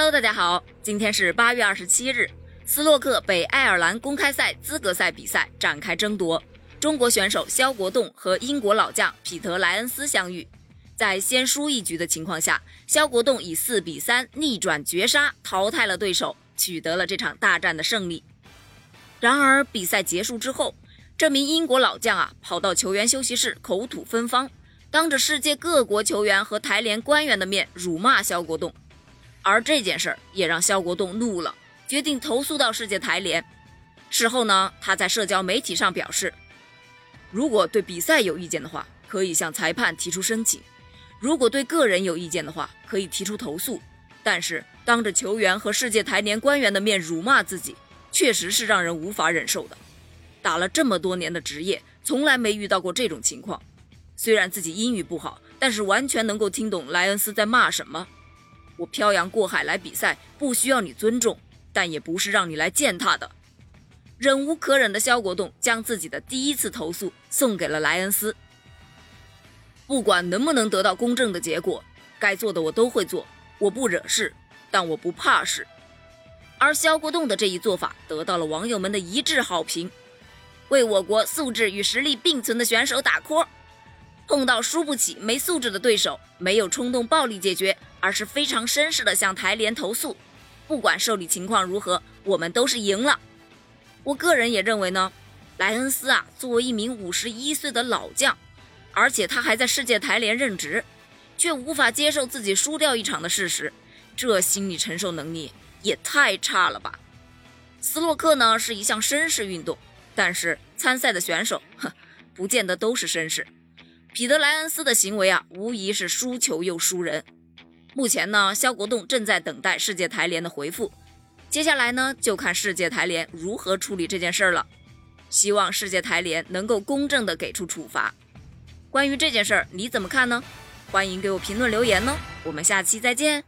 Hello，大家好，今天是八月二十七日，斯洛克北爱尔兰公开赛资格赛比赛展开争夺，中国选手肖国栋和英国老将彼得莱恩斯相遇，在先输一局的情况下，肖国栋以四比三逆转绝杀淘汰了对手，取得了这场大战的胜利。然而比赛结束之后，这名英国老将啊跑到球员休息室口吐芬芳，当着世界各国球员和台联官员的面辱骂肖国栋。而这件事儿也让肖国栋怒了，决定投诉到世界台联。事后呢，他在社交媒体上表示，如果对比赛有意见的话，可以向裁判提出申请；如果对个人有意见的话，可以提出投诉。但是当着球员和世界台联官员的面辱骂自己，确实是让人无法忍受的。打了这么多年的职业，从来没遇到过这种情况。虽然自己英语不好，但是完全能够听懂莱恩斯在骂什么。我漂洋过海来比赛，不需要你尊重，但也不是让你来践踏的。忍无可忍的肖国栋将自己的第一次投诉送给了莱恩斯。不管能不能得到公正的结果，该做的我都会做。我不惹事，但我不怕事。而肖国栋的这一做法得到了网友们的一致好评，为我国素质与实力并存的选手打 call。碰到输不起、没素质的对手，没有冲动暴力解决，而是非常绅士的向台联投诉。不管受理情况如何，我们都是赢了。我个人也认为呢，莱恩斯啊，作为一名五十一岁的老将，而且他还在世界台联任职，却无法接受自己输掉一场的事实，这心理承受能力也太差了吧。斯洛克呢是一项绅士运动，但是参赛的选手，哼，不见得都是绅士。彼得莱恩斯的行为啊，无疑是输球又输人。目前呢，肖国栋正在等待世界台联的回复，接下来呢，就看世界台联如何处理这件事儿了。希望世界台联能够公正的给出处罚。关于这件事儿，你怎么看呢？欢迎给我评论留言哦。我们下期再见。